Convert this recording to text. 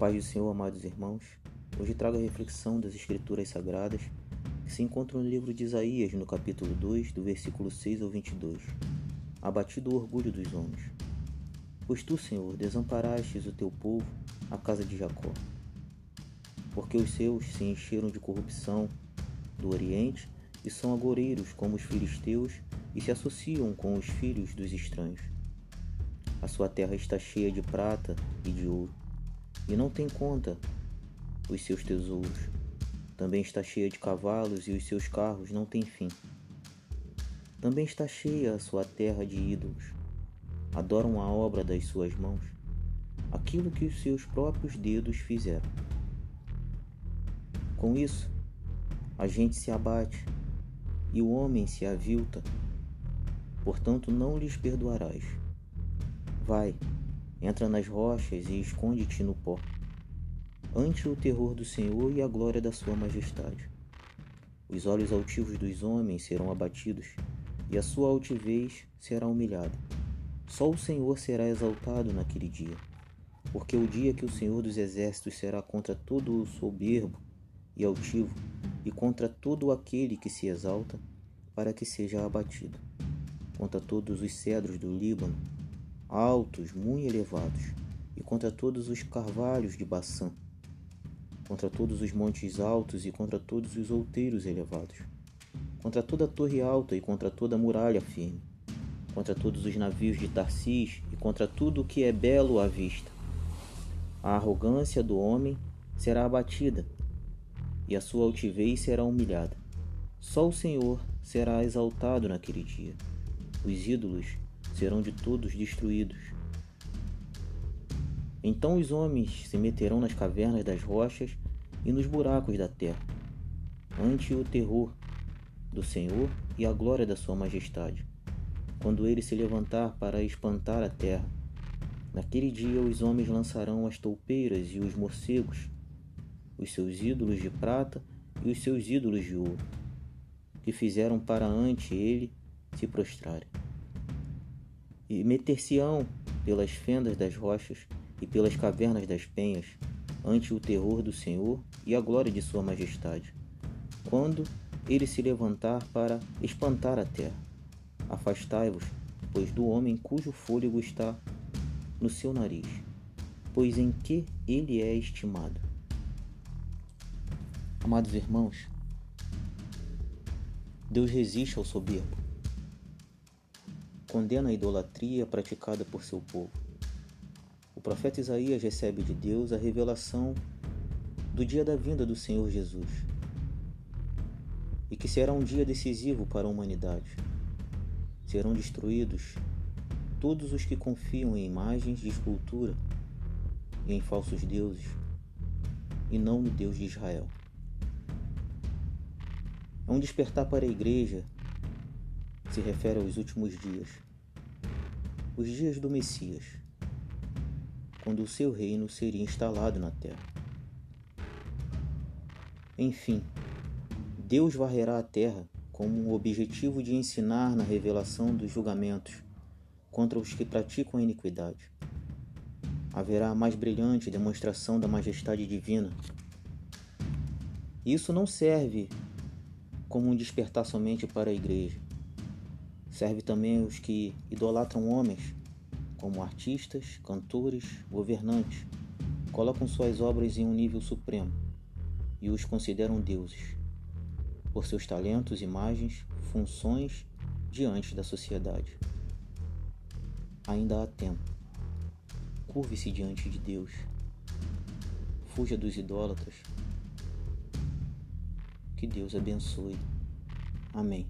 paz do Senhor, amados irmãos, hoje trago a reflexão das Escrituras Sagradas que se encontra no livro de Isaías, no capítulo 2, do versículo 6 ao 22. Abatido o orgulho dos homens. Pois tu, Senhor, desamparastes o teu povo, a casa de Jacó. Porque os seus se encheram de corrupção do Oriente e são agoreiros como os filisteus e se associam com os filhos dos estranhos. A sua terra está cheia de prata e de ouro e não tem conta os seus tesouros. Também está cheia de cavalos e os seus carros não têm fim. Também está cheia a sua terra de ídolos. Adoram a obra das suas mãos, aquilo que os seus próprios dedos fizeram. Com isso, a gente se abate e o homem se avilta. Portanto, não lhes perdoarás. Vai, Entra nas rochas e esconde-te no pó, ante o terror do Senhor e a glória da sua majestade. Os olhos altivos dos homens serão abatidos, e a sua altivez será humilhada. Só o Senhor será exaltado naquele dia, porque o dia que o Senhor dos exércitos será contra todo o soberbo e altivo, e contra todo aquele que se exalta, para que seja abatido, contra todos os cedros do Líbano, altos, muito elevados, e contra todos os carvalhos de Baçã, contra todos os montes altos e contra todos os outeiros elevados, contra toda a torre alta e contra toda a muralha firme, contra todos os navios de Tarsis e contra tudo o que é belo à vista. A arrogância do homem será abatida e a sua altivez será humilhada. Só o Senhor será exaltado naquele dia. Os ídolos serão de todos destruídos. Então os homens se meterão nas cavernas das rochas e nos buracos da terra, ante o terror do Senhor e a glória da Sua majestade, quando ele se levantar para espantar a terra. Naquele dia os homens lançarão as toupeiras e os morcegos, os seus ídolos de prata e os seus ídolos de ouro, que fizeram para ante ele se prostrarem e meter-se-ão pelas fendas das rochas e pelas cavernas das penhas, ante o terror do Senhor e a glória de Sua Majestade, quando ele se levantar para espantar a terra. Afastai-vos, pois do homem cujo fôlego está no seu nariz, pois em que ele é estimado. Amados irmãos, Deus resiste ao soberbo condena a idolatria praticada por seu povo. O profeta Isaías recebe de Deus a revelação do dia da vinda do Senhor Jesus e que será um dia decisivo para a humanidade. Serão destruídos todos os que confiam em imagens de escultura e em falsos deuses, e não no Deus de Israel. É um despertar para a igreja se refere aos últimos dias, os dias do Messias, quando o seu reino seria instalado na terra. Enfim, Deus varrerá a terra com o objetivo de ensinar na revelação dos julgamentos contra os que praticam a iniquidade. Haverá a mais brilhante demonstração da majestade divina. Isso não serve como um despertar somente para a igreja Serve também os que idolatram homens, como artistas, cantores, governantes, colocam suas obras em um nível supremo e os consideram deuses, por seus talentos, imagens, funções diante da sociedade. Ainda há tempo. Curve-se diante de Deus. Fuja dos idólatras. Que Deus abençoe. Amém.